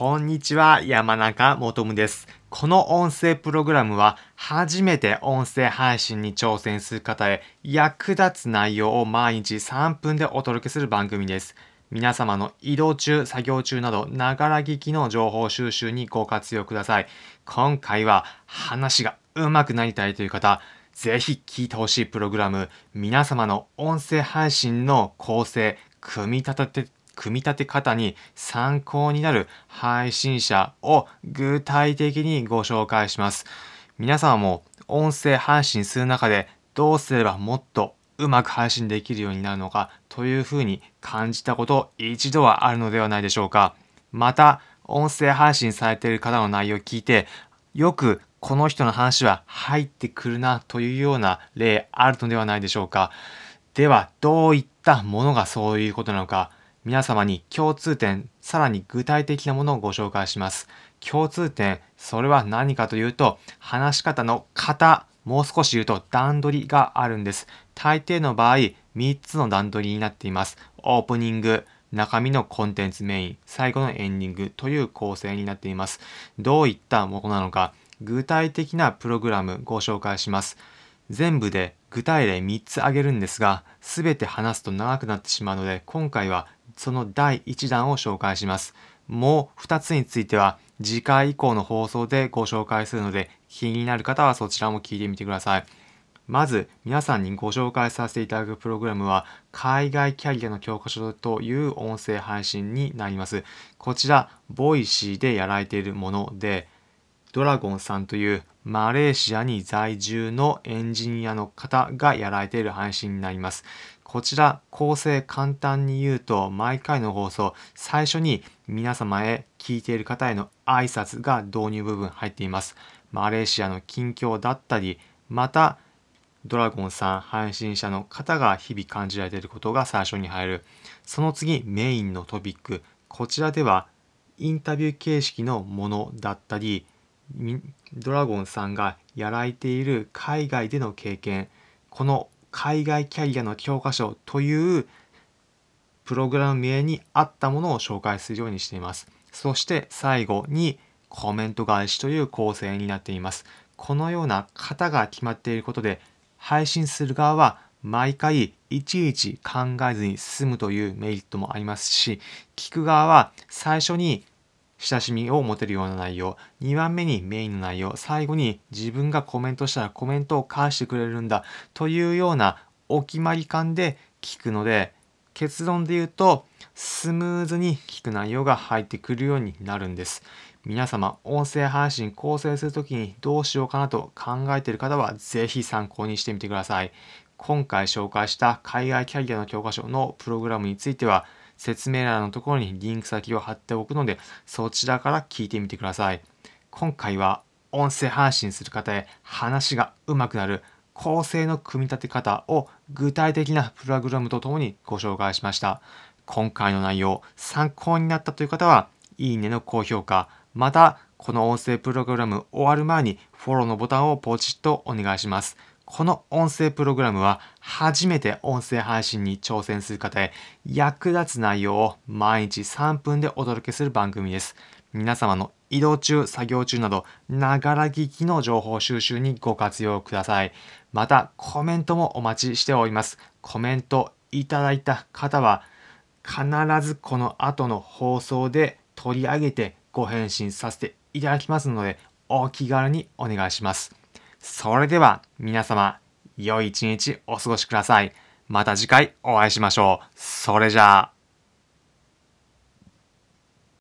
こんにちは、山中もとむです。この音声プログラムは、初めて音声配信に挑戦する方へ役立つ内容を毎日3分でお届けする番組です。皆様の移動中、作業中など、ながら聞きの情報収集にご活用ください。今回は、話が上手くなりたいという方、ぜひ聞いてほしいプログラム、皆様の音声配信の構成、組み立てて組み立て方に参考になる配信者を具体的にご紹介します。皆様も音声配信する中でどうすればもっとうまく配信できるようになるのかというふうに感じたこと一度はあるのではないでしょうか。また、音声配信されている方の内容を聞いて、よくこの人の話は入ってくるなというような例あるのではないでしょうか。では、どういったものがそういうことなのか。皆様に共通点、さらに具体的なものをご紹介します。共通点、それは何かというと、話し方の型、もう少し言うと段取りがあるんです。大抵の場合、3つの段取りになっています。オープニング、中身のコンテンツメイン、最後のエンディングという構成になっています。どういったものなのか、具体的なプログラムご紹介します。全部で具体例3つ挙げるんですが、すべて話すと長くなってしまうので、今回はその第1弾を紹介します。もう2つについては次回以降の放送でご紹介するので気になる方はそちらも聞いてみてください。まず皆さんにご紹介させていただくプログラムは海外キャリアの教科書という音声配信になります。こちら、 Voicy でやられているもので、ドラゴンさんというマレーシアに在住のエンジニアの方がやられている配信になります。こちら構成簡単に言うと毎回の放送最初に皆様へ聞いている方への挨拶が導入部分入っています。マレーシアの近況だったりまたドラゴンさん配信者の方が日々感じられていることが最初に入る。その次メインのトピック。こちらではインタビュー形式のものだったりドラゴンさんがやられている海外での経験この海外キャリアの教科書というプログラム名に合ったものを紹介するようにしています。そして最後にコメント返しという構成になっています。このような型が決まっていることで配信する側は毎回いちいち考えずに済むというメリットもありますし聞く側は最初に親しみを持てるような内容、2番目にメインの内容、最後に自分がコメントしたらコメントを返してくれるんだというようなお決まり感で聞くので、結論で言うと、スムーズに聞く内容が入ってくるようになるんです。皆様、音声配信構成するときにどうしようかなと考えている方は、ぜひ参考にしてみてください。今回紹介した海外キャリアの教科書のプログラムについては、説明欄のところにリンク先を貼っておくので、そちらから聞いてみてください。今回は音声配信する方へ話が上手くなる構成の組み立て方を具体的なプログラムとともにご紹介しました。今回の内容参考になったという方は、いいねの高評価、またこの音声プログラム終わる前にフォローのボタンをポチッとお願いします。この音声プログラムは初めて音声配信に挑戦する方へ役立つ内容を毎日3分でお届けする番組です。皆様の移動中、作業中など、ながら聞きの情報収集にご活用ください。また、コメントもお待ちしております。コメントいただいた方は、必ずこの後の放送で取り上げてご返信させていただきますので、お気軽にお願いします。それでは皆様、良い一日お過ごしください。また次回お会いしましょう。それじゃあ。